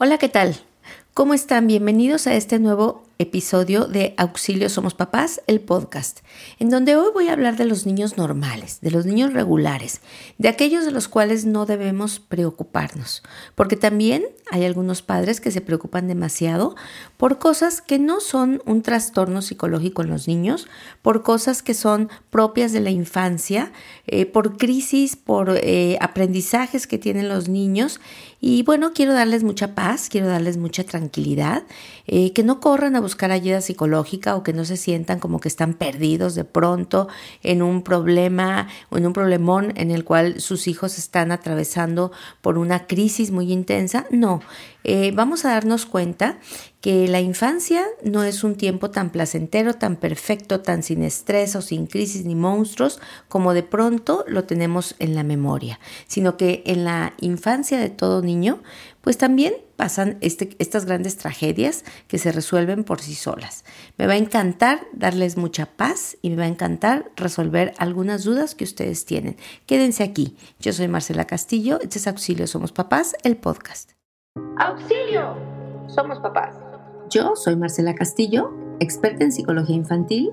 Hola, ¿qué tal? ¿Cómo están? Bienvenidos a este nuevo episodio de Auxilio Somos Papás, el podcast, en donde hoy voy a hablar de los niños normales, de los niños regulares, de aquellos de los cuales no debemos preocuparnos, porque también hay algunos padres que se preocupan demasiado por cosas que no son un trastorno psicológico en los niños, por cosas que son propias de la infancia, eh, por crisis, por eh, aprendizajes que tienen los niños. Y bueno, quiero darles mucha paz, quiero darles mucha tranquilidad, eh, que no corran a buscar ayuda psicológica o que no se sientan como que están perdidos de pronto en un problema en un problemón en el cual sus hijos están atravesando por una crisis muy intensa. No, eh, vamos a darnos cuenta que la infancia no es un tiempo tan placentero, tan perfecto, tan sin estrés o sin crisis ni monstruos como de pronto lo tenemos en la memoria, sino que en la infancia de todo niño, pues también pasan este, estas grandes tragedias que se resuelven por sí solas. Me va a encantar darles mucha paz y me va a encantar resolver algunas dudas que ustedes tienen. Quédense aquí. Yo soy Marcela Castillo, este es Auxilio Somos Papás, el podcast. ¡Auxilio! Somos papás. Yo soy Marcela Castillo, experta en psicología infantil,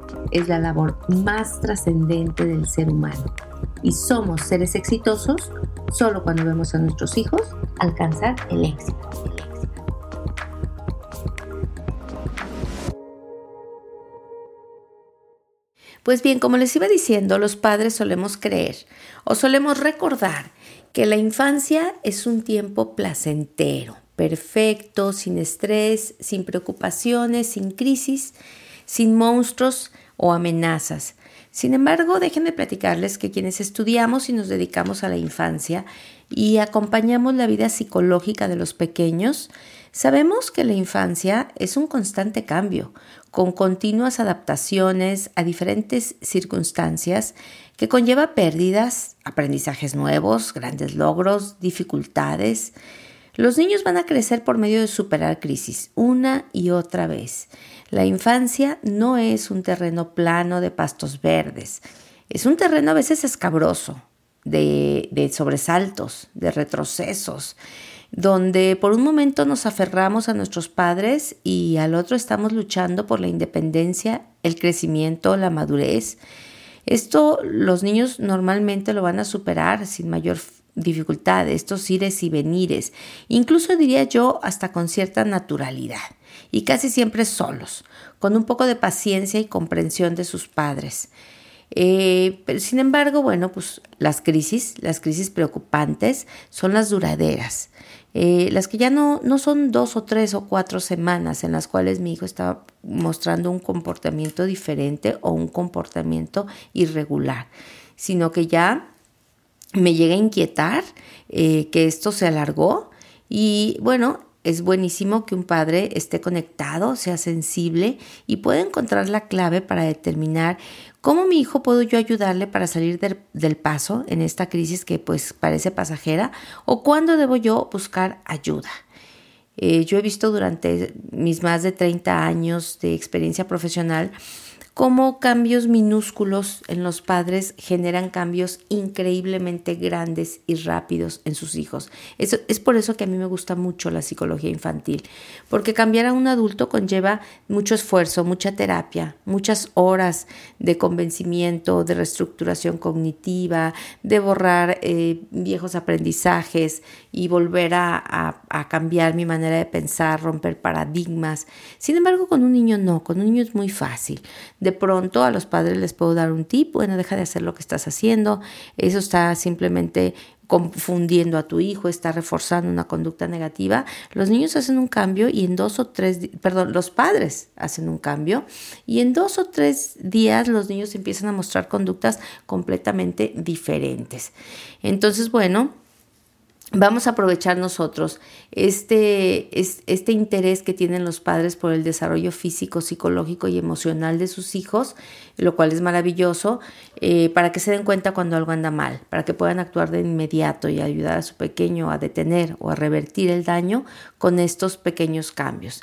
es la labor más trascendente del ser humano. Y somos seres exitosos solo cuando vemos a nuestros hijos alcanzar el éxito. Pues bien, como les iba diciendo, los padres solemos creer o solemos recordar que la infancia es un tiempo placentero, perfecto, sin estrés, sin preocupaciones, sin crisis, sin monstruos o amenazas. Sin embargo, déjenme platicarles que quienes estudiamos y nos dedicamos a la infancia y acompañamos la vida psicológica de los pequeños, sabemos que la infancia es un constante cambio, con continuas adaptaciones a diferentes circunstancias que conlleva pérdidas, aprendizajes nuevos, grandes logros, dificultades. Los niños van a crecer por medio de superar crisis una y otra vez. La infancia no es un terreno plano de pastos verdes, es un terreno a veces escabroso, de, de sobresaltos, de retrocesos donde por un momento nos aferramos a nuestros padres y al otro estamos luchando por la independencia, el crecimiento, la madurez. Esto los niños normalmente lo van a superar sin mayor dificultad, estos ires y venires, incluso diría yo hasta con cierta naturalidad, y casi siempre solos, con un poco de paciencia y comprensión de sus padres. Eh, pero sin embargo, bueno, pues las crisis, las crisis preocupantes son las duraderas. Eh, las que ya no, no son dos o tres o cuatro semanas en las cuales mi hijo está mostrando un comportamiento diferente o un comportamiento irregular, sino que ya me llega a inquietar eh, que esto se alargó y bueno, es buenísimo que un padre esté conectado, sea sensible y pueda encontrar la clave para determinar cómo mi hijo puedo yo ayudarle para salir del, paso en esta crisis que pues parece pasajera o cuándo debo yo buscar ayuda. Eh, yo he visto durante mis más de 30 años de experiencia profesional cómo cambios minúsculos en los padres generan cambios increíblemente grandes y rápidos en sus hijos. Eso, es por eso que a mí me gusta mucho la psicología infantil, porque cambiar a un adulto conlleva mucho esfuerzo, mucha terapia, muchas horas de convencimiento, de reestructuración cognitiva, de borrar eh, viejos aprendizajes y volver a, a cambiar mi manera de pensar, romper paradigmas. Sin embargo, con un niño no, con un niño es muy fácil de pronto a los padres les puedo dar un tip, bueno, deja de hacer lo que estás haciendo, eso está simplemente confundiendo a tu hijo, está reforzando una conducta negativa, los niños hacen un cambio y en dos o tres, perdón, los padres hacen un cambio y en dos o tres días los niños empiezan a mostrar conductas completamente diferentes. Entonces, bueno, vamos a aprovechar nosotros este, este interés que tienen los padres por el desarrollo físico, psicológico y emocional de sus hijos, lo cual es maravilloso, eh, para que se den cuenta cuando algo anda mal, para que puedan actuar de inmediato y ayudar a su pequeño a detener o a revertir el daño con estos pequeños cambios.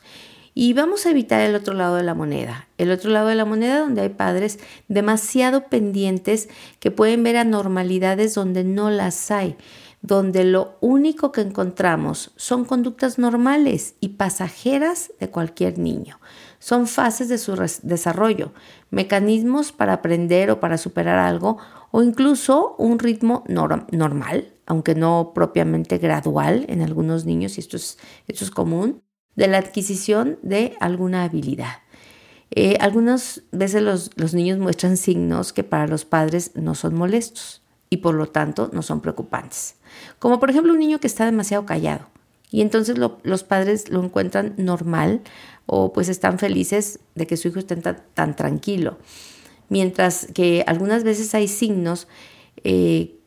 Y vamos a evitar el otro lado de la moneda, el otro lado de la moneda donde hay padres demasiado pendientes que pueden ver anormalidades donde no las hay donde lo único que encontramos son conductas normales y pasajeras de cualquier niño. Son fases de su desarrollo, mecanismos para aprender o para superar algo o incluso un ritmo normal, aunque no propiamente gradual en algunos niños, y esto es, esto es común, de la adquisición de alguna habilidad. Eh, algunas veces los, los niños muestran signos que para los padres no son molestos y por lo tanto no son preocupantes. Como por ejemplo un niño que está demasiado callado y entonces los padres lo encuentran normal o pues están felices de que su hijo esté tan, tranquilo. Mientras que algunas veces hay signos eh,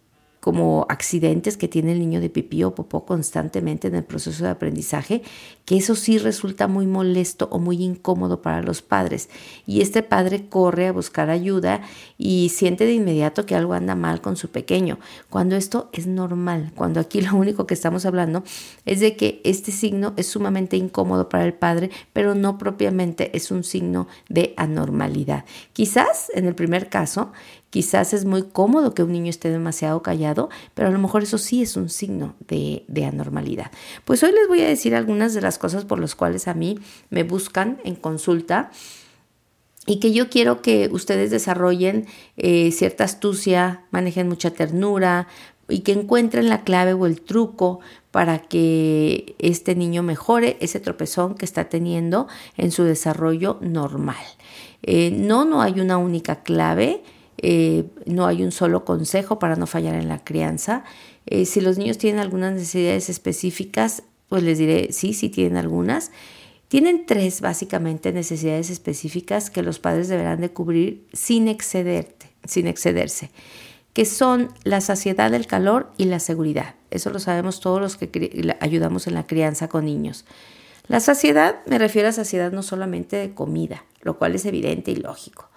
como accidentes que tiene el niño de pipí o popó constantemente en el proceso de aprendizaje, que eso sí resulta muy molesto o muy incómodo para los padres. Y este padre corre a buscar ayuda y siente de inmediato que algo anda mal con su pequeño, cuando esto es normal, cuando aquí lo único que estamos hablando es de que este signo es sumamente incómodo para el padre, pero no propiamente es un signo de anormalidad. Quizás en el primer caso Quizás es muy cómodo que un niño esté demasiado callado, pero a lo mejor eso sí es un signo de, anormalidad. Pues hoy les voy a decir algunas de las cosas por las cuales a mí me buscan en consulta y que yo quiero que ustedes desarrollen eh, cierta astucia, manejen mucha ternura y que encuentren la clave o el truco para que este niño mejore ese tropezón que está teniendo en su desarrollo normal. Eh, no, no hay una única clave. Eh, no hay un solo consejo para no fallar en la crianza. Eh, si los niños tienen algunas necesidades específicas, pues les diré, sí, sí tienen algunas. Tienen tres básicamente necesidades específicas que los padres deberán de cubrir sin, excederte, sin excederse, que son la saciedad, el calor y la seguridad. Eso lo sabemos todos los que ayudamos en la crianza con niños. La saciedad me refiero a saciedad no solamente de comida, lo cual es evidente y lógico.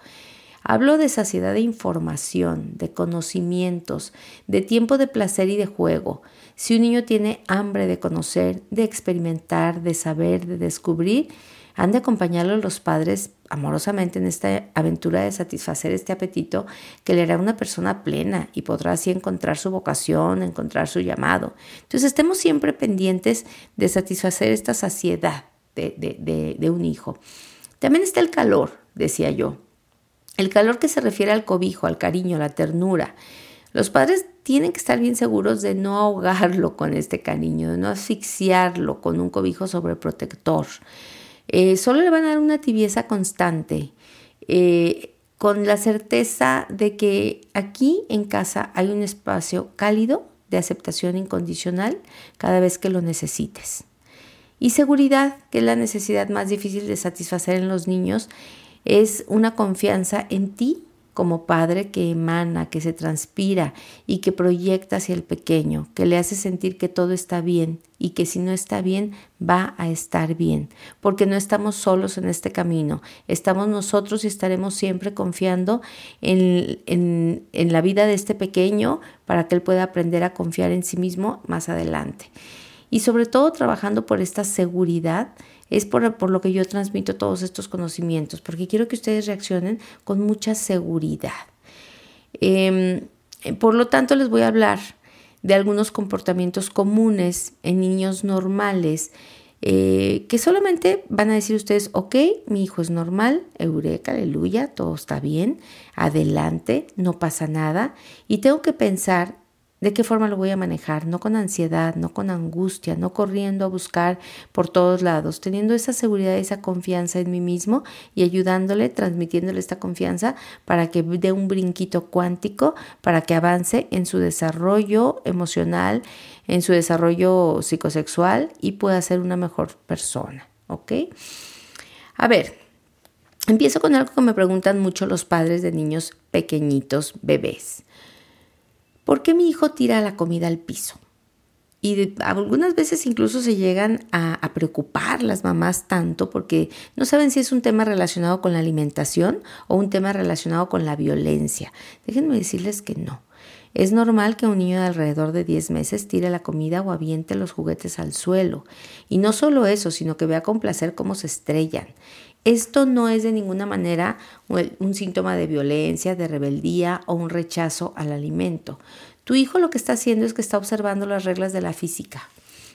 Hablo de saciedad de información, de conocimientos, de tiempo de placer y de juego. Si un niño tiene hambre de conocer, de experimentar, de saber, de descubrir, han de acompañarlo los padres amorosamente en esta aventura de satisfacer este apetito que le hará una persona plena y podrá así encontrar su vocación, encontrar su llamado. Entonces estemos siempre pendientes de satisfacer esta saciedad de, de un hijo. También está el calor, decía yo. El calor que se refiere al cobijo, al cariño, a la ternura. Los padres tienen que estar bien seguros de no ahogarlo con este cariño, de no asfixiarlo con un cobijo sobreprotector. Eh, solo le van a dar una tibieza constante, eh, con la certeza de que aquí en casa hay un espacio cálido de aceptación incondicional cada vez que lo necesites. Y seguridad, que es la necesidad más difícil de satisfacer en los niños, es una confianza en ti como padre que emana, que se transpira y que proyecta hacia el pequeño, que le hace sentir que todo está bien y que si no está bien, va a estar bien, porque no estamos solos en este camino, estamos nosotros y estaremos siempre confiando en, en la vida de este pequeño para que él pueda aprender a confiar en sí mismo más adelante. Y sobre todo trabajando por esta seguridad es por, lo que yo transmito todos estos conocimientos, porque quiero que ustedes reaccionen con mucha seguridad. Em, por lo tanto, les voy a hablar de algunos comportamientos comunes en niños normales eh, que solamente van a decir ustedes, ok, mi hijo es normal, eureka, aleluya, todo está bien, adelante, no pasa nada, y tengo que pensar ¿De qué forma lo voy a manejar? No con ansiedad, no con angustia, no corriendo a buscar por todos lados, teniendo esa seguridad, esa confianza en mí mismo y ayudándole, transmitiéndole esta confianza para que dé un brinquito cuántico, para que avance en su desarrollo emocional, en su desarrollo psicosexual y pueda ser una mejor persona. ¿Ok? A ver, empiezo con algo que me preguntan mucho los padres de niños pequeñitos, bebés. ¿Por qué mi hijo tira la comida al piso? y algunas veces incluso se llegan a, a, preocupar las mamás tanto porque no saben si es un tema relacionado con la alimentación o un tema relacionado con la violencia. Déjenme decirles que no. Es normal que un niño de alrededor de 10 meses tire la comida o aviente los juguetes al suelo. Y no solo eso, sino que vea con placer cómo se estrellan. Esto no es de ninguna manera un síntoma de violencia, de rebeldía o un rechazo al alimento. Tu hijo lo que está haciendo es que está observando las reglas de la física,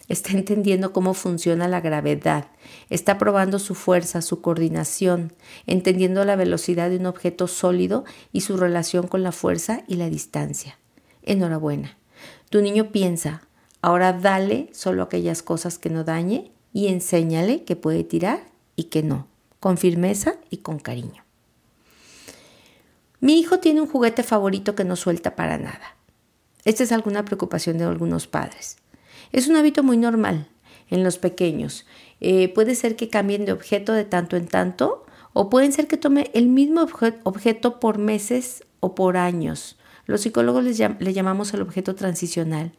está entendiendo cómo funciona la gravedad, está probando su fuerza, su coordinación, entendiendo la velocidad de un objeto sólido y su relación con la fuerza y la distancia. Enhorabuena. Tu niño piensa, ahora dale solo aquellas cosas que no dañe y enséñale que puede tirar y que no con firmeza y con cariño. Mi hijo tiene un juguete favorito que no suelta para nada. Esta es alguna preocupación de algunos padres. Es un hábito muy normal en los pequeños. Eh, puede ser que cambien de objeto de tanto en tanto o pueden ser que tome el mismo objeto por meses o por años. Los psicólogos le llamamos el objeto transicional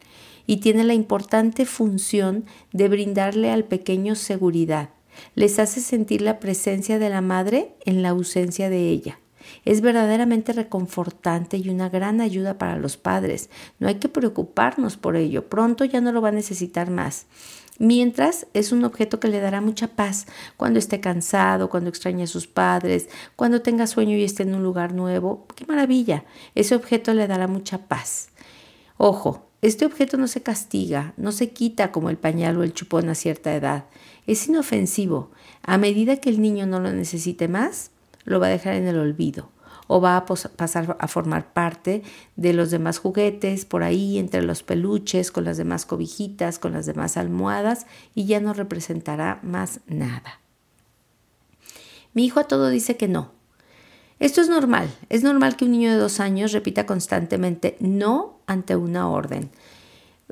y tiene la importante función de brindarle al pequeño seguridad, les hace sentir la presencia de la madre en la ausencia de ella. Es verdaderamente reconfortante y una gran ayuda para los padres. No hay que preocuparnos por ello. Pronto ya no lo va a necesitar más. Mientras es un objeto que le dará mucha paz cuando esté cansado, cuando extrañe a sus padres, cuando tenga sueño y esté en un lugar nuevo. ¡Qué maravilla! Ese objeto le dará mucha paz. Ojo, este objeto no se castiga, no se quita como el pañal o el chupón a cierta edad. Es inofensivo. A medida que el niño no lo necesite más, lo va a dejar en el olvido o va a pasar a formar parte de los demás juguetes por ahí entre los peluches, con las demás cobijitas, con las demás almohadas y ya no representará más nada. Mi hijo a todo dice que no. Esto es normal. Es normal que un niño de dos años repita constantemente no ante una orden.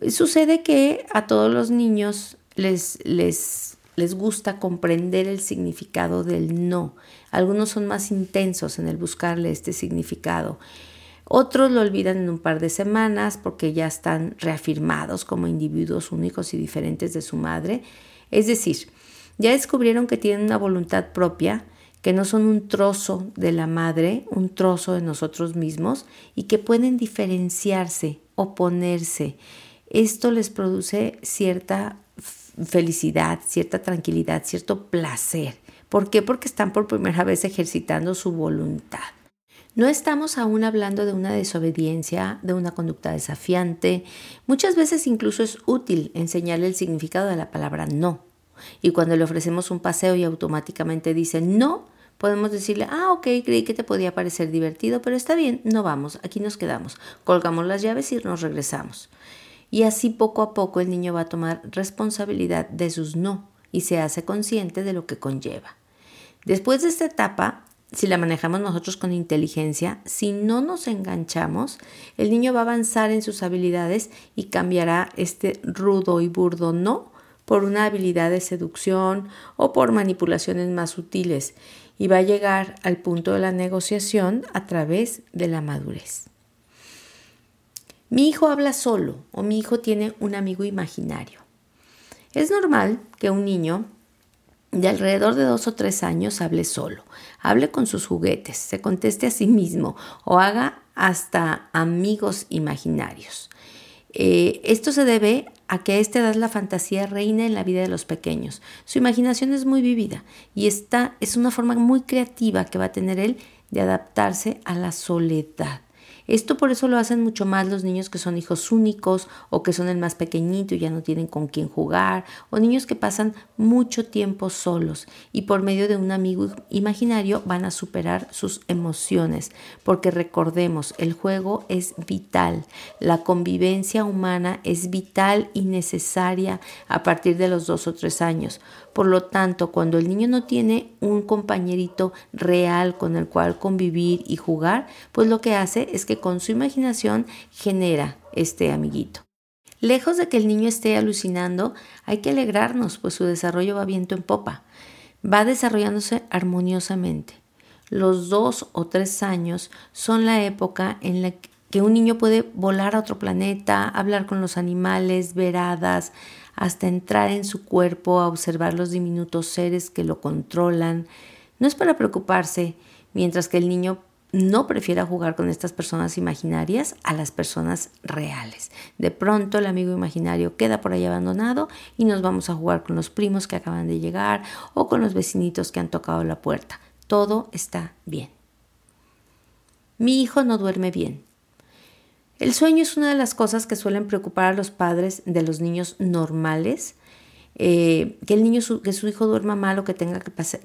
Sucede que a todos los niños les, les les gusta comprender el significado del no. Algunos son más intensos en el buscarle este significado. Otros lo olvidan en un par de semanas porque ya están reafirmados como individuos únicos y diferentes de su madre. Es decir, ya descubrieron que tienen una voluntad propia, que no son un trozo de la madre, un trozo de nosotros mismos y que pueden diferenciarse, oponerse. Esto les produce cierta felicidad, cierta tranquilidad, cierto placer. ¿Por qué? Porque están por primera vez ejercitando su voluntad. No estamos aún hablando de una desobediencia, de una conducta desafiante. Muchas veces incluso es útil enseñarle el significado de la palabra no. Y cuando le ofrecemos un paseo y automáticamente dice no, podemos decirle, ah, ok, creí que te podía parecer divertido, pero está bien, no vamos, aquí nos quedamos. Colgamos las llaves y nos regresamos. Y así poco a poco el niño va a tomar responsabilidad de sus no y se hace consciente de lo que conlleva. Después de esta etapa, si la manejamos nosotros con inteligencia, si no nos enganchamos, el niño va a avanzar en sus habilidades y cambiará este rudo y burdo no por una habilidad de seducción o por manipulaciones más sutiles y va a llegar al punto de la negociación a través de la madurez. Mi hijo habla solo o mi hijo tiene un amigo imaginario. Es normal que un niño de alrededor de dos o tres años hable solo, hable con sus juguetes, se conteste a sí mismo o haga hasta amigos imaginarios. Eh, esto se debe a que a esta edad la fantasía reina en la vida de los pequeños. Su imaginación es muy vívida y esta es una forma muy creativa que va a tener él de adaptarse a la soledad. Esto por eso lo hacen mucho más los niños que son hijos únicos o que son el más pequeñito y ya no tienen con quién jugar, o niños que pasan mucho tiempo solos y por medio de un amigo imaginario van a superar sus emociones, porque recordemos, el juego es vital, la convivencia humana es vital y necesaria a partir de los dos o tres años. Por lo tanto, cuando el niño no tiene un compañerito real con el cual convivir y jugar, pues lo que hace es que con su imaginación genera este amiguito. Lejos de que el niño esté alucinando, hay que alegrarnos, pues su desarrollo va viento en popa. Va desarrollándose armoniosamente. Los dos o tres años son la época en la que un niño puede volar a otro planeta, hablar con los animales, ver hadas, hasta entrar en su cuerpo a observar los diminutos seres que lo controlan. No es para preocuparse, mientras que el niño no prefiera jugar con estas personas imaginarias a las personas reales. De pronto el amigo imaginario queda por ahí abandonado y nos vamos a jugar con los primos que acaban de llegar o con los vecinitos que han tocado la puerta. Todo está bien. Mi hijo no duerme bien. El sueño es una de las cosas que suelen preocupar a los padres de los niños normales eh, que el niño, que su hijo duerma mal o que tenga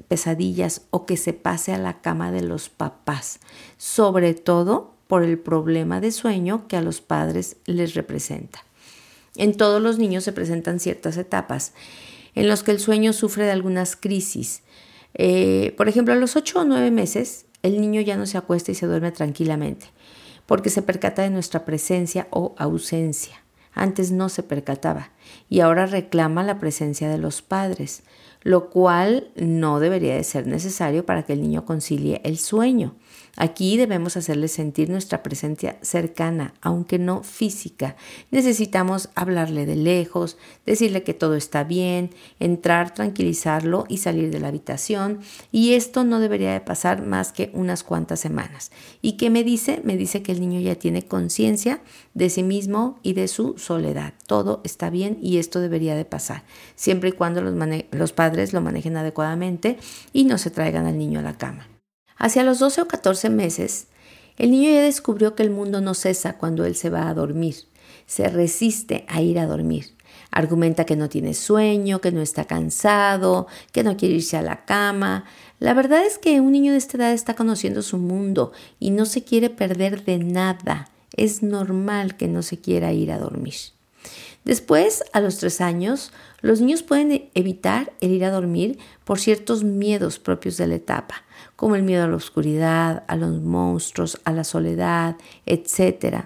pesadillas o que se pase a la cama de los papás, sobre todo por el problema de sueño que a los padres les representa. En todos los niños se presentan ciertas etapas en los que el sueño sufre de algunas crisis. Eh, por ejemplo, a los 8 o 9 meses, el niño ya no se acuesta y se duerme tranquilamente, porque se percata de nuestra presencia o ausencia. Antes no se percataba y ahora reclama la presencia de los padres, lo cual no debería de ser necesario para que el niño concilie el sueño. Aquí debemos hacerle sentir nuestra presencia cercana, aunque no física. Necesitamos hablarle de lejos, decirle que todo está bien, entrar, tranquilizarlo y salir de la habitación. Y esto no debería de pasar más que unas cuantas semanas. ¿Y qué me dice? Me dice que el niño ya tiene conciencia de sí mismo y de su soledad. Todo está bien y esto debería de pasar, siempre y cuando los, los padres lo manejen adecuadamente y no se traigan al niño a la cama. Hacia los 12 o 14 meses, el niño ya descubrió que el mundo no cesa cuando él se va a dormir. Se resiste a ir a dormir. Argumenta que no tiene sueño, que no está cansado, que no quiere irse a la cama. La verdad es que un niño de esta edad está conociendo su mundo y no se quiere perder de nada. Es normal que no se quiera ir a dormir. Después, a los tres años, los niños pueden evitar el ir a dormir por ciertos miedos propios de la etapa como el miedo a la oscuridad, a los monstruos, a la soledad, etc.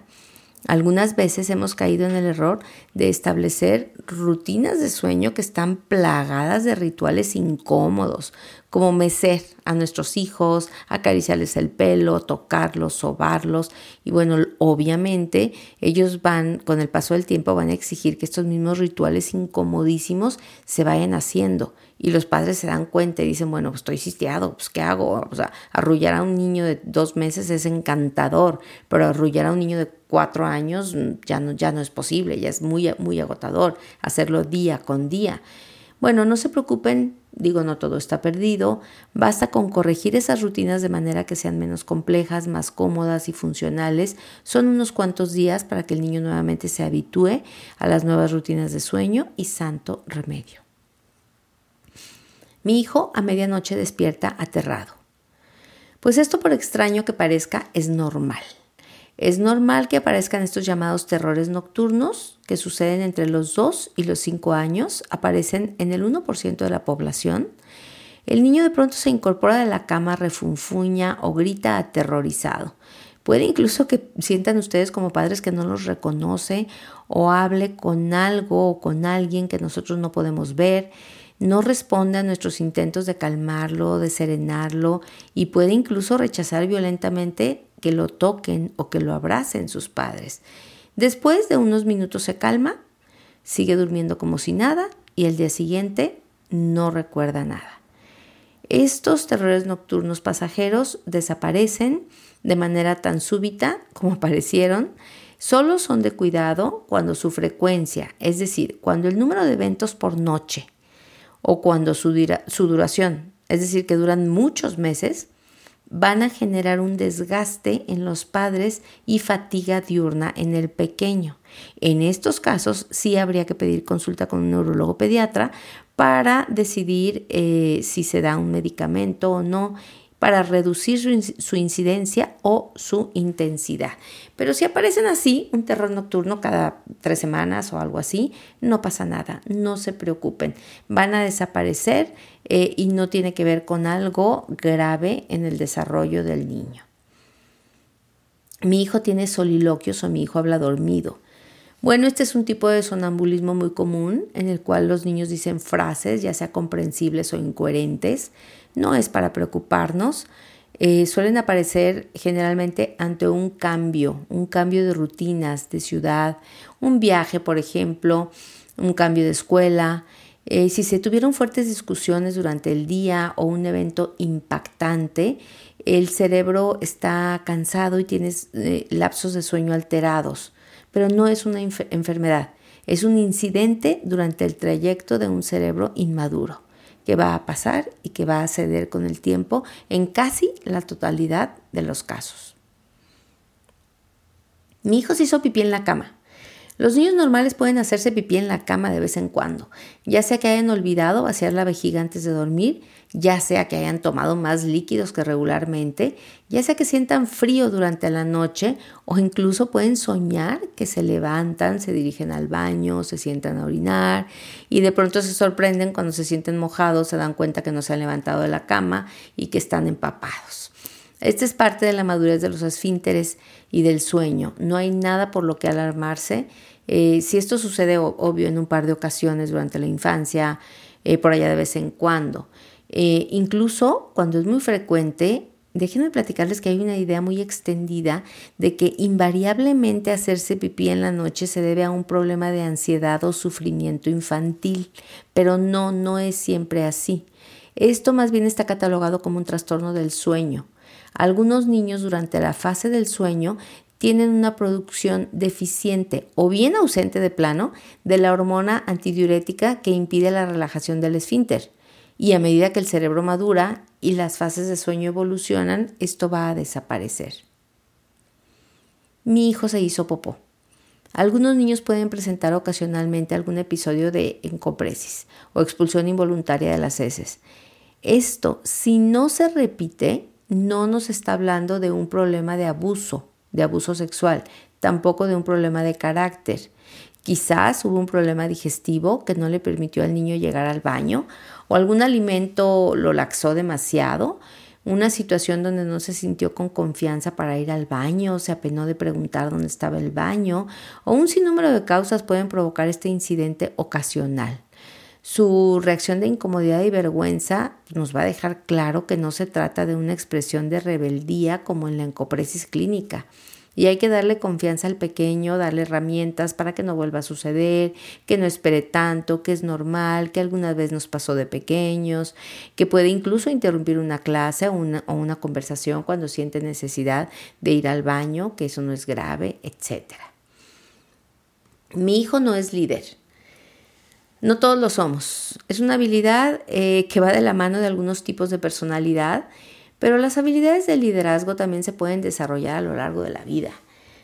Algunas veces hemos caído en el error de establecer rutinas de sueño que están plagadas de rituales incómodos, como mecer a nuestros hijos, acariciarles el pelo, tocarlos, sobarlos. Y bueno, obviamente ellos van, con el paso del tiempo, van a exigir que estos mismos rituales incomodísimos se vayan haciendo. Y los padres se dan cuenta y dicen, bueno, pues estoy sistiado, pues ¿qué hago? O sea, arrullar a un niño de dos meses es encantador, pero arrullar a un niño de cuatro años ya no, ya no es posible, ya es muy, muy agotador hacerlo día con día. Bueno, no se preocupen, digo, no todo está perdido, basta con corregir esas rutinas de manera que sean menos complejas, más cómodas y funcionales. Son unos cuantos días para que el niño nuevamente se habitúe a las nuevas rutinas de sueño y santo remedio. Mi hijo a medianoche despierta aterrado. Pues esto por extraño que parezca es normal. Es normal que aparezcan estos llamados terrores nocturnos que suceden entre los 2 y los 5 años, aparecen en el 1% de la población. El niño de pronto se incorpora de la cama, refunfuña o grita aterrorizado. Puede incluso que sientan ustedes como padres que no los reconoce o hable con algo o con alguien que nosotros no podemos ver. No responde a nuestros intentos de calmarlo, de serenarlo y puede incluso rechazar violentamente que lo toquen o que lo abracen sus padres. Después de unos minutos se calma, sigue durmiendo como si nada y el día siguiente no recuerda nada. Estos terrores nocturnos pasajeros desaparecen de manera tan súbita como aparecieron. Solo son de cuidado cuando su frecuencia, es decir, cuando el número de eventos por noche o cuando su, su duración, es decir, que duran muchos meses, van a generar un desgaste en los padres y fatiga diurna en el pequeño. En estos casos sí habría que pedir consulta con un neurólogo pediatra para decidir eh, si se da un medicamento o no para reducir su, incidencia o su intensidad. Pero si aparecen así, un terror nocturno cada tres semanas o algo así, no pasa nada, no se preocupen, van a desaparecer eh, y no tiene que ver con algo grave en el desarrollo del niño. Mi hijo tiene soliloquios o mi hijo habla dormido. Bueno, este es un tipo de sonambulismo muy común en el cual los niños dicen frases, ya sea comprensibles o incoherentes. No es para preocuparnos. eh, suelen aparecer generalmente ante un cambio, un cambio de rutinas, de ciudad, un viaje, por ejemplo, un cambio de escuela. Eh, si se tuvieron fuertes discusiones durante el día o un evento impactante, el cerebro está cansado y tienes eh, lapsos de sueño alterados, pero no es una enfermedad, es un incidente durante el trayecto de un cerebro inmaduro que va a pasar y que va a ceder con el tiempo en casi la totalidad de los casos. Mi hijo se hizo pipí en la cama. Los niños normales pueden hacerse pipí en la cama de vez en cuando, ya sea que hayan olvidado vaciar la vejiga antes de dormir, ya sea que hayan tomado más líquidos que regularmente, ya sea que sientan frío durante la noche o incluso pueden soñar que se levantan, se dirigen al baño, se sientan a orinar y de pronto se sorprenden cuando se sienten mojados, se dan cuenta que no se han levantado de la cama y que están empapados. Esta es parte de la madurez de los esfínteres y del sueño. No hay nada por lo que alarmarse. Eh, si esto sucede, obvio, en un par de ocasiones durante la infancia, eh, por allá de vez en cuando. Eh, incluso cuando es muy frecuente, déjenme platicarles que hay una idea muy extendida de que invariablemente hacerse pipí en la noche se debe a un problema de ansiedad o sufrimiento infantil, pero no, no es siempre así. Esto más bien está catalogado como un trastorno del sueño. Algunos niños durante la fase del sueño tienen una producción deficiente o bien ausente de plano de la hormona antidiurética que impide la relajación del esfínter. Y a medida que el cerebro madura y las fases de sueño evolucionan, esto va a desaparecer. Mi hijo se hizo popó. Algunos niños pueden presentar ocasionalmente algún episodio de encopresis o expulsión involuntaria de las heces. Esto, si no se repite, no nos está hablando de un problema de abuso, de abuso sexual, tampoco de un problema de carácter. Quizás hubo un problema digestivo que no le permitió al niño llegar al baño o algún alimento lo laxó demasiado, una situación donde no se sintió con confianza para ir al baño, se apenó de preguntar dónde estaba el baño o un sinnúmero de causas pueden provocar este incidente ocasional. Su reacción de incomodidad y vergüenza nos va a dejar claro que no se trata de una expresión de rebeldía como en la encopresis clínica. Y hay que darle confianza al pequeño, darle herramientas para que no vuelva a suceder, que no espere tanto, que es normal, que alguna vez nos pasó de pequeños, que puede incluso interrumpir una clase o una, conversación cuando siente necesidad de ir al baño, que eso no es grave, etc. Mi hijo no es líder, no todos lo somos. Es una habilidad eh, que va de la mano de algunos tipos de personalidad, pero las habilidades de liderazgo también se pueden desarrollar a lo largo de la vida.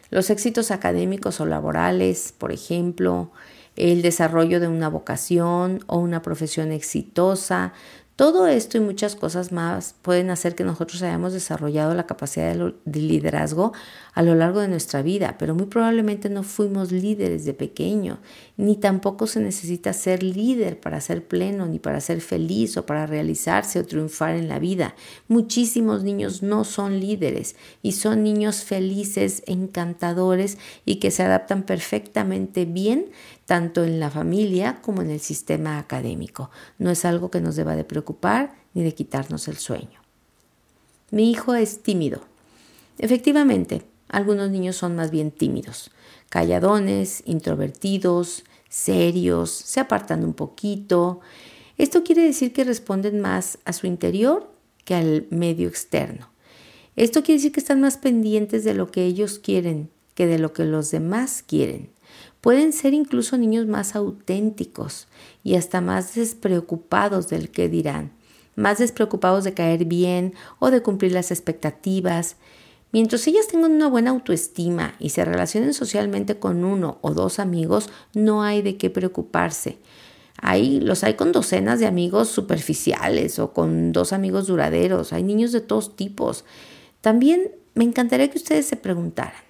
Los éxitos académicos o laborales, por ejemplo, el desarrollo de una vocación o una profesión exitosa, todo esto y muchas cosas más pueden hacer que nosotros hayamos desarrollado la capacidad de, liderazgo a lo largo de nuestra vida, pero muy probablemente no fuimos líderes de pequeño, ni tampoco se necesita ser líder para ser pleno, ni para ser feliz o para realizarse o triunfar en la vida. Muchísimos niños no son líderes y son niños felices, encantadores y que se adaptan perfectamente bien tanto en la familia como en el sistema académico. No es algo que nos deba de preocupar ni de quitarnos el sueño. Mi hijo es tímido. Efectivamente, algunos niños son más bien tímidos, calladones, introvertidos, serios, se apartan un poquito. Esto quiere decir que responden más a su interior que al medio externo. Esto quiere decir que están más pendientes de lo que ellos quieren que de lo que los demás quieren. Pueden ser incluso niños más auténticos y hasta más despreocupados del que dirán, más despreocupados de caer bien o de cumplir las expectativas. Mientras ellas tengan una buena autoestima y se relacionen socialmente con uno o dos amigos, no hay de qué preocuparse. Hay, los hay con docenas de amigos superficiales o con dos amigos duraderos. Hay niños de todos tipos. También me encantaría que ustedes se preguntaran,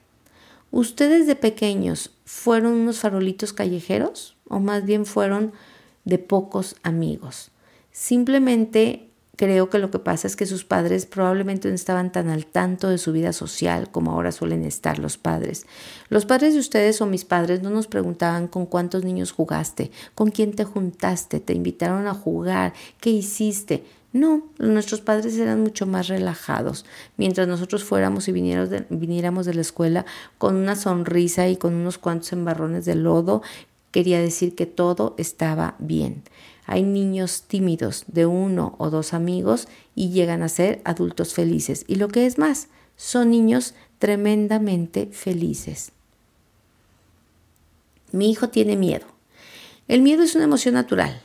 ¿Ustedes de pequeños fueron unos farolitos callejeros o más bien fueron de pocos amigos? Simplemente creo que lo que pasa es que sus padres probablemente no estaban tan al tanto de su vida social como ahora suelen estar los padres. Los padres de ustedes o mis padres no nos preguntaban con cuántos niños jugaste, con quién te juntaste, te invitaron a jugar, qué hiciste. No, nuestros padres eran mucho más relajados. Mientras nosotros fuéramos y viniéramos de la escuela con una sonrisa y con unos cuantos embarrones de lodo, quería decir que todo estaba bien. Hay niños tímidos de uno o dos amigos y llegan a ser adultos felices. Y lo que es más, son niños tremendamente felices. Mi hijo tiene miedo. El miedo es una emoción natural.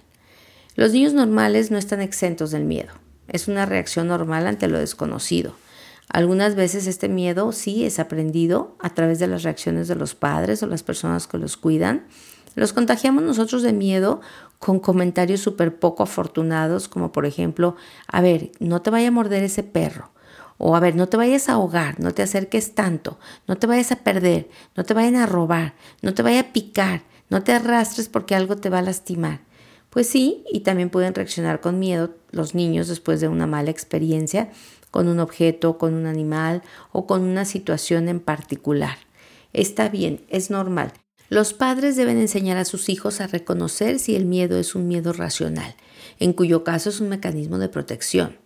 Los niños normales no están exentos del miedo. Es una reacción normal ante lo desconocido. Algunas veces este miedo sí es aprendido a través de las reacciones de los padres o las personas que los cuidan. Los contagiamos nosotros de miedo con comentarios súper poco afortunados, como por ejemplo, a ver, no te vaya a morder ese perro. O a ver, no te vayas a ahogar, no te acerques tanto, no te vayas a perder, no te vayan a robar, no te vaya a picar, no te arrastres porque algo te va a lastimar. Pues sí, y también pueden reaccionar con miedo los niños después de una mala experiencia con un objeto, con un animal o con una situación en particular. Está bien, es normal. Los padres deben enseñar a sus hijos a reconocer si el miedo es un miedo racional, en cuyo caso es un mecanismo de protección.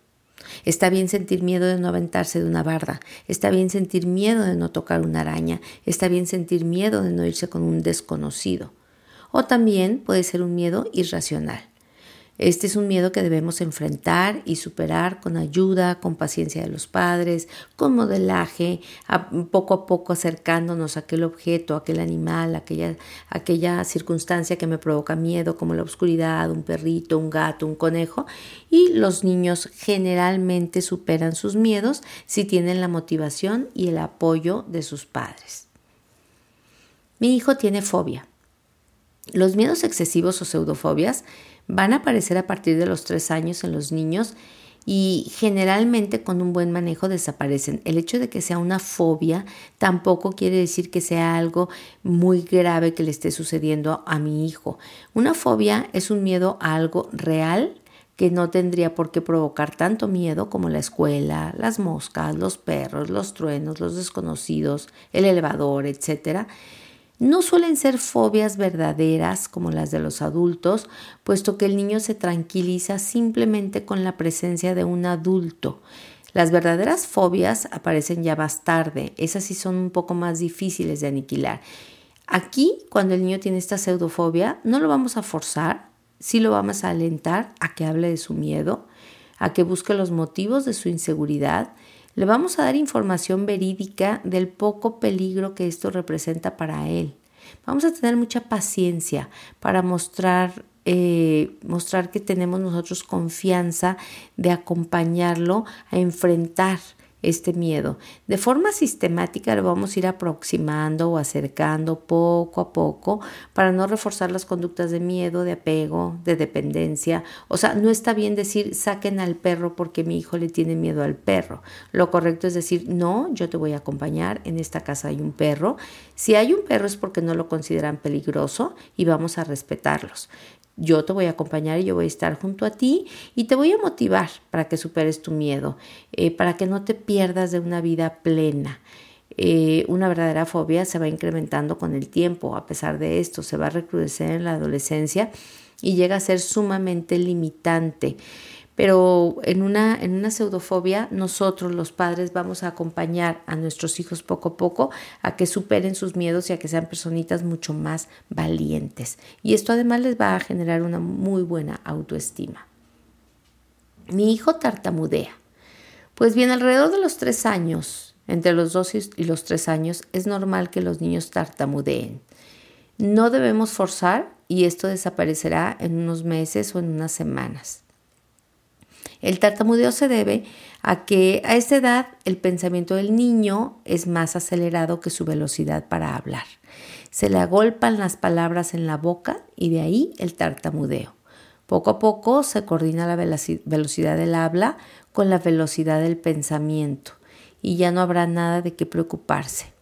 Está bien sentir miedo de no aventarse de una barda, está bien sentir miedo de no tocar una araña, está bien sentir miedo de no irse con un desconocido o también puede ser un miedo irracional. Este es un miedo que debemos enfrentar y superar con ayuda, con paciencia de los padres, con modelaje, poco a poco acercándonos a aquel objeto, a aquel animal, a aquella, aquella circunstancia que me provoca miedo, como la oscuridad, un perrito, un gato, un conejo. Y los niños generalmente superan sus miedos si tienen la motivación y el apoyo de sus padres. Mi hijo tiene fobia. Los miedos excesivos o pseudofobias van a aparecer a partir de los tres años en los niños y generalmente con un buen manejo desaparecen. El hecho de que sea una fobia tampoco quiere decir que sea algo muy grave que le esté sucediendo a mi hijo. Una fobia es un miedo a algo real que no tendría por qué provocar tanto miedo como la escuela, las moscas, los perros, los truenos, los desconocidos, el elevador, etcétera no suelen ser fobias verdaderas como las de los adultos, puesto que el niño se tranquiliza simplemente con la presencia de un adulto. Las verdaderas fobias aparecen ya más tarde, esas sí son un poco más difíciles de aniquilar. Aquí, cuando el niño tiene esta pseudofobia, no lo vamos a forzar, sí lo vamos a alentar a que hable de su miedo, a que busque los motivos de su inseguridad le vamos a dar información verídica del poco peligro que esto representa para él. Vamos a tener mucha paciencia para mostrar, eh, mostrar que tenemos nosotros confianza de acompañarlo a enfrentar este miedo. De forma sistemática lo vamos a ir aproximando o acercando poco a poco para no reforzar las conductas de miedo, de apego, de dependencia. O sea, no está bien decir saquen al perro porque mi hijo le tiene miedo al perro. Lo correcto es decir, no, yo te voy a acompañar, en esta casa hay un perro. Si hay un perro es porque no lo consideran peligroso y vamos a respetarlos. Yo te voy a acompañar y yo voy a estar junto a ti y te voy a motivar para que superes tu miedo, eh, para que no te pierdas de una vida plena. Eh, una verdadera fobia se va incrementando con el tiempo, a pesar de esto, se va a recrudecer en la adolescencia y llega a ser sumamente limitante. Pero en una, en una pseudofobia, nosotros los padres vamos a acompañar a nuestros hijos poco a poco a que superen sus miedos y a que sean personitas mucho más valientes. Y esto además les va a generar una muy buena autoestima. Mi hijo tartamudea. Pues bien, alrededor de los tres años, entre los dos y los tres años, es normal que los niños tartamudeen. No debemos forzar y esto desaparecerá en unos meses o en unas semanas. El tartamudeo se debe a que a esta edad el pensamiento del niño es más acelerado que su velocidad para hablar. Se le agolpan las palabras en la boca y de ahí el tartamudeo. Poco a poco se coordina la velocidad del habla con la velocidad del pensamiento y ya no habrá nada de qué preocuparse.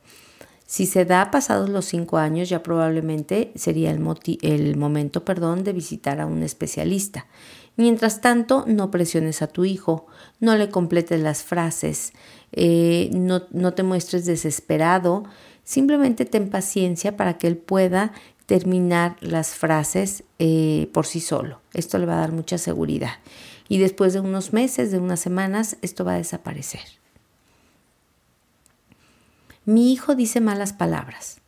Si se da pasados los cinco años, ya probablemente sería el, el momento perdón, de visitar a un especialista Mientras tanto, no presiones a tu hijo, no le completes las frases, eh, no, no, te muestres desesperado, simplemente ten paciencia para que él pueda terminar las frases eh, por sí solo. Esto le va a dar mucha seguridad. Y después de unos meses, de unas semanas, esto va a desaparecer. Mi hijo dice malas palabras.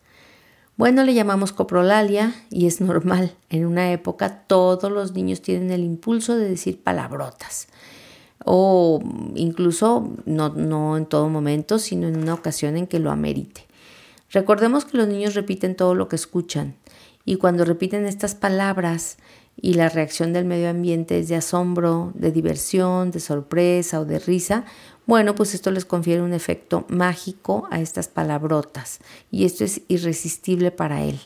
Bueno, le llamamos coprolalia y es normal. En una época todos los niños tienen el impulso de decir palabrotas. O incluso no, no en todo momento, sino en una ocasión en que lo amerite. Recordemos que los niños repiten todo lo que escuchan y cuando repiten estas palabras y la reacción del medio ambiente es de asombro, de diversión, de sorpresa o de risa, bueno, pues esto les confiere un efecto mágico a estas palabrotas y esto es irresistible para él.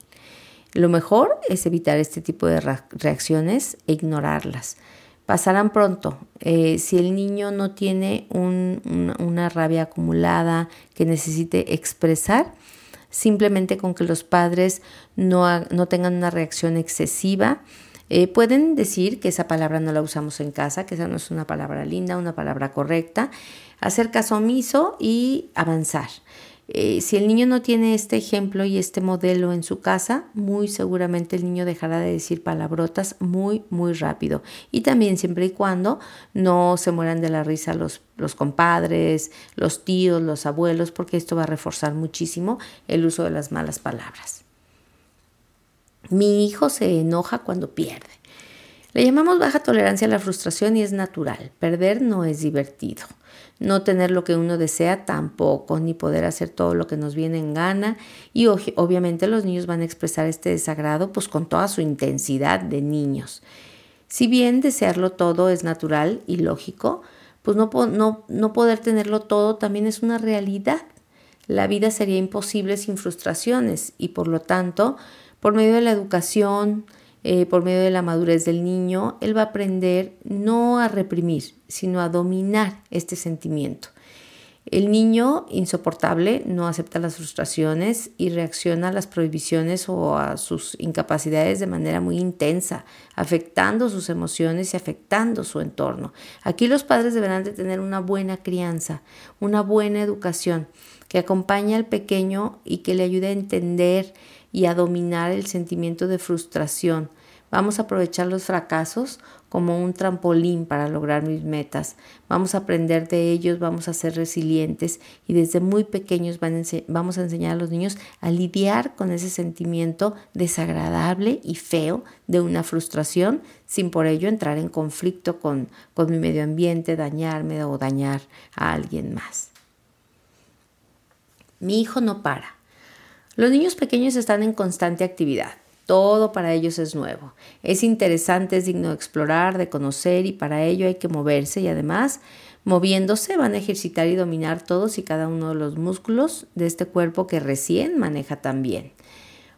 Lo mejor es evitar este tipo de reacciones e ignorarlas. Pasarán pronto. Eh, si el niño no tiene una rabia acumulada que necesite expresar, simplemente con que los padres no, tengan una reacción excesiva, eh, pueden decir que esa palabra no la usamos en casa, que esa no es una palabra linda, una palabra correcta, hacer caso omiso y avanzar. Eh, si el niño no tiene este ejemplo y este modelo en su casa, muy seguramente el niño dejará de decir palabrotas muy, muy rápido. Y también siempre y cuando no se mueran de la risa los, los compadres, los tíos, los abuelos, porque esto va a reforzar muchísimo el uso de las malas palabras. Mi hijo se enoja cuando pierde. Le llamamos baja tolerancia a la frustración y es natural. Perder no es divertido. No tener lo que uno desea tampoco, ni poder hacer todo lo que nos viene en gana. Y obviamente los niños van a expresar este desagrado pues con toda su intensidad de niños. Si bien desearlo todo es natural y lógico, pues no, no, no poder tenerlo todo también es una realidad. La vida sería imposible sin frustraciones y por lo tanto por medio de la educación, eh, por medio de la madurez del niño, él va a aprender no a reprimir, sino a dominar este sentimiento. El niño insoportable no acepta las frustraciones y reacciona a las prohibiciones o a sus incapacidades de manera muy intensa, afectando sus emociones y afectando su entorno. Aquí los padres deberán de tener una buena crianza, una buena educación que acompañe al pequeño y que le ayude a entender y a dominar el sentimiento de frustración. Vamos a aprovechar los fracasos como un trampolín para lograr mis metas. Vamos a aprender de ellos, vamos a ser resilientes y desde muy pequeños vamos a enseñar a los niños a lidiar con ese sentimiento desagradable y feo de una frustración sin por ello entrar en conflicto con, con mi medio ambiente, dañarme o dañar a alguien más. Mi hijo no para. Los niños pequeños están en constante actividad. Todo para ellos es nuevo. Es interesante, es digno de explorar, de conocer y para ello hay que moverse y además, moviéndose, van a ejercitar y dominar todos y cada uno de los músculos de este cuerpo que recién maneja también.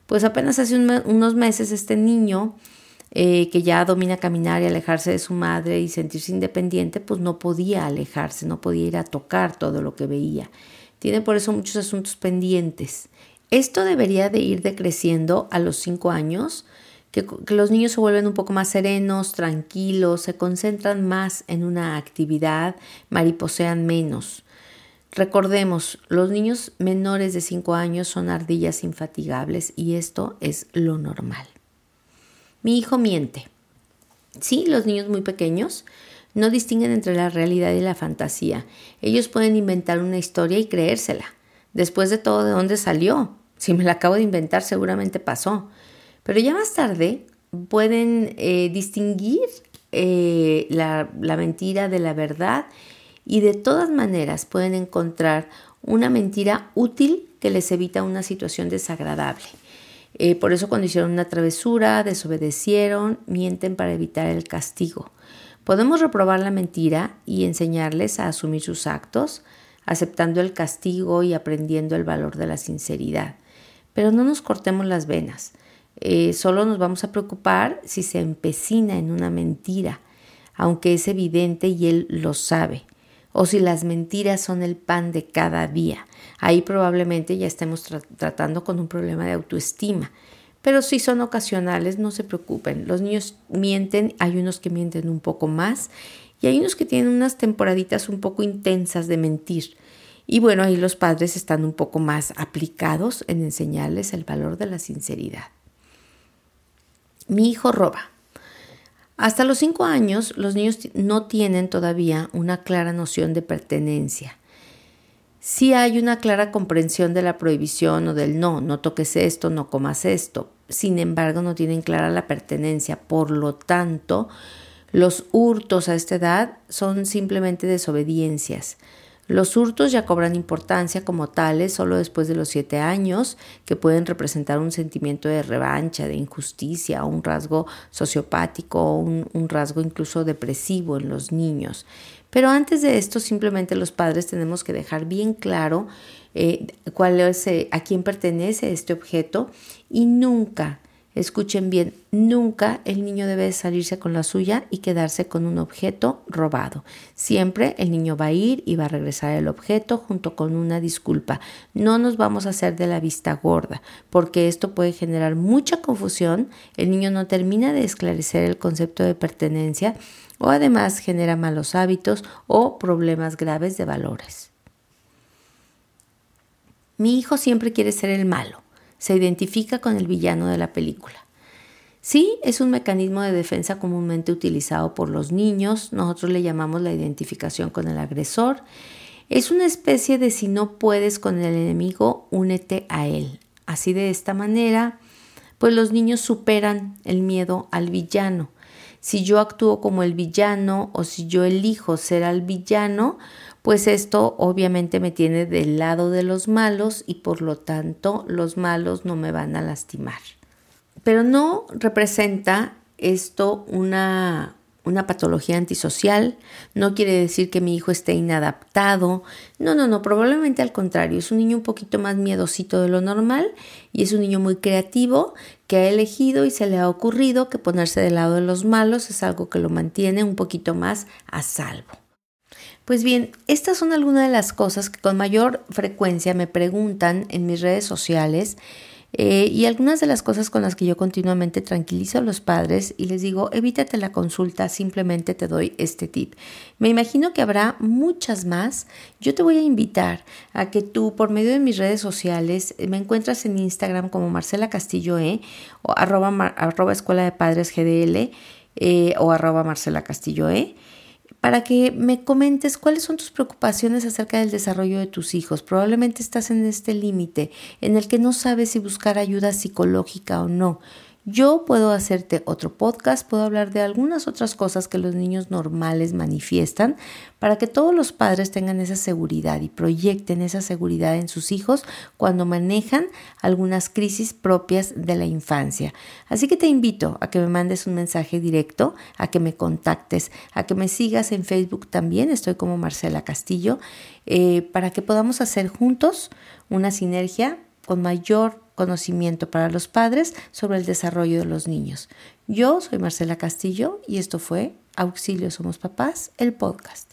Pues apenas hace unos meses este niño eh, que ya domina caminar y alejarse de su madre y sentirse independiente, pues no podía alejarse, no podía ir a tocar todo lo que veía. Tiene por eso muchos asuntos pendientes. Esto debería de ir decreciendo a los 5 años, que, los niños se vuelven un poco más serenos, tranquilos, se concentran más en una actividad, mariposean menos. Recordemos, los niños menores de 5 años son ardillas infatigables y esto es lo normal. Mi hijo miente. Sí, los niños muy pequeños no distinguen entre la realidad y la fantasía. Ellos pueden inventar una historia y creérsela. Después de todo, ¿de dónde salió? Si me la acabo de inventar, seguramente pasó. Pero ya más tarde pueden eh, distinguir eh, la, mentira de la verdad y de todas maneras pueden encontrar una mentira útil que les evita una situación desagradable. Eh, por eso cuando hicieron una travesura, desobedecieron, mienten para evitar el castigo. Podemos reprobar la mentira y enseñarles a asumir sus actos, aceptando el castigo y aprendiendo el valor de la sinceridad. Pero no nos cortemos las venas. Eh, solo nos vamos a preocupar si se empecina en una mentira, aunque es evidente y él lo sabe. O si las mentiras son el pan de cada día. Ahí probablemente ya estemos tratando con un problema de autoestima. pero si son ocasionales, no se preocupen. Los niños mienten, hay unos que mienten un poco más y hay unos que tienen unas temporaditas un poco intensas de mentir. Y bueno, ahí los padres están un poco más aplicados en enseñarles el valor de la sinceridad. Mi hijo roba. Hasta los cinco años, los niños no tienen todavía una clara noción de pertenencia. Sí hay una clara comprensión de la prohibición o del no, no toques esto, no comas esto. Sin embargo, no tienen clara la pertenencia. Por lo tanto, los hurtos a esta edad son simplemente desobediencias. Los hurtos ya cobran importancia como tales solo después de los siete años, que pueden representar un sentimiento de revancha, de injusticia, un rasgo sociopático, un, un rasgo incluso depresivo en los niños. Pero antes de esto, simplemente los padres tenemos que dejar bien claro eh, cuál es, eh, a quién pertenece este objeto y nunca Escuchen bien, nunca el niño debe salirse con la suya y quedarse con un objeto robado. Siempre el niño va a ir y va a regresar el objeto junto con una disculpa. No nos vamos a hacer de la vista gorda, porque esto puede generar mucha confusión. El niño no termina de esclarecer el concepto de pertenencia o además genera malos hábitos o problemas graves de valores. Mi hijo siempre quiere ser el malo se identifica con el villano de la película. Sí, es un mecanismo de defensa comúnmente utilizado por los niños, nosotros le llamamos la identificación con el agresor. Es una especie de si no puedes con el enemigo, únete a él. Así de esta manera, pues los niños superan el miedo al villano. Si yo actúo como el villano o si yo elijo ser al villano, pues esto obviamente me tiene del lado de los malos y por lo tanto los malos no me van a lastimar. Pero no representa esto una, una patología antisocial, no quiere decir que mi hijo esté inadaptado, no, no, no, probablemente al contrario, es un niño un poquito más miedosito de lo normal y es un niño muy creativo que ha elegido y se le ha ocurrido que ponerse del lado de los malos es algo que lo mantiene un poquito más a salvo. Pues bien, estas son algunas de las cosas que con mayor frecuencia me preguntan en mis redes sociales eh, y algunas de las cosas con las que yo continuamente tranquilizo a los padres y les digo, evítate la consulta, simplemente te doy este tip. Me imagino que habrá muchas más. Yo te voy a invitar a que tú, por medio de mis redes sociales, me encuentras en Instagram como Marcela Castillo E o arroba, Escuela de Padres GDL eh, o arroba Marcela Castillo E para que me comentes cuáles son tus preocupaciones acerca del desarrollo de tus hijos. Probablemente estás en este límite en el que no sabes si buscar ayuda psicológica o no. Yo puedo hacerte otro podcast, puedo hablar de algunas otras cosas que los niños normales manifiestan para que todos los padres tengan esa seguridad y proyecten esa seguridad en sus hijos cuando manejan algunas crisis propias de la infancia. Así que te invito a que me mandes un mensaje directo, a que me contactes, a que me sigas en Facebook también, estoy como Marcela Castillo, eh, para que podamos hacer juntos una sinergia con mayor conocimiento para los padres sobre el desarrollo de los niños. Yo soy Marcela Castillo y esto fue Auxilio Somos Papás, el podcast.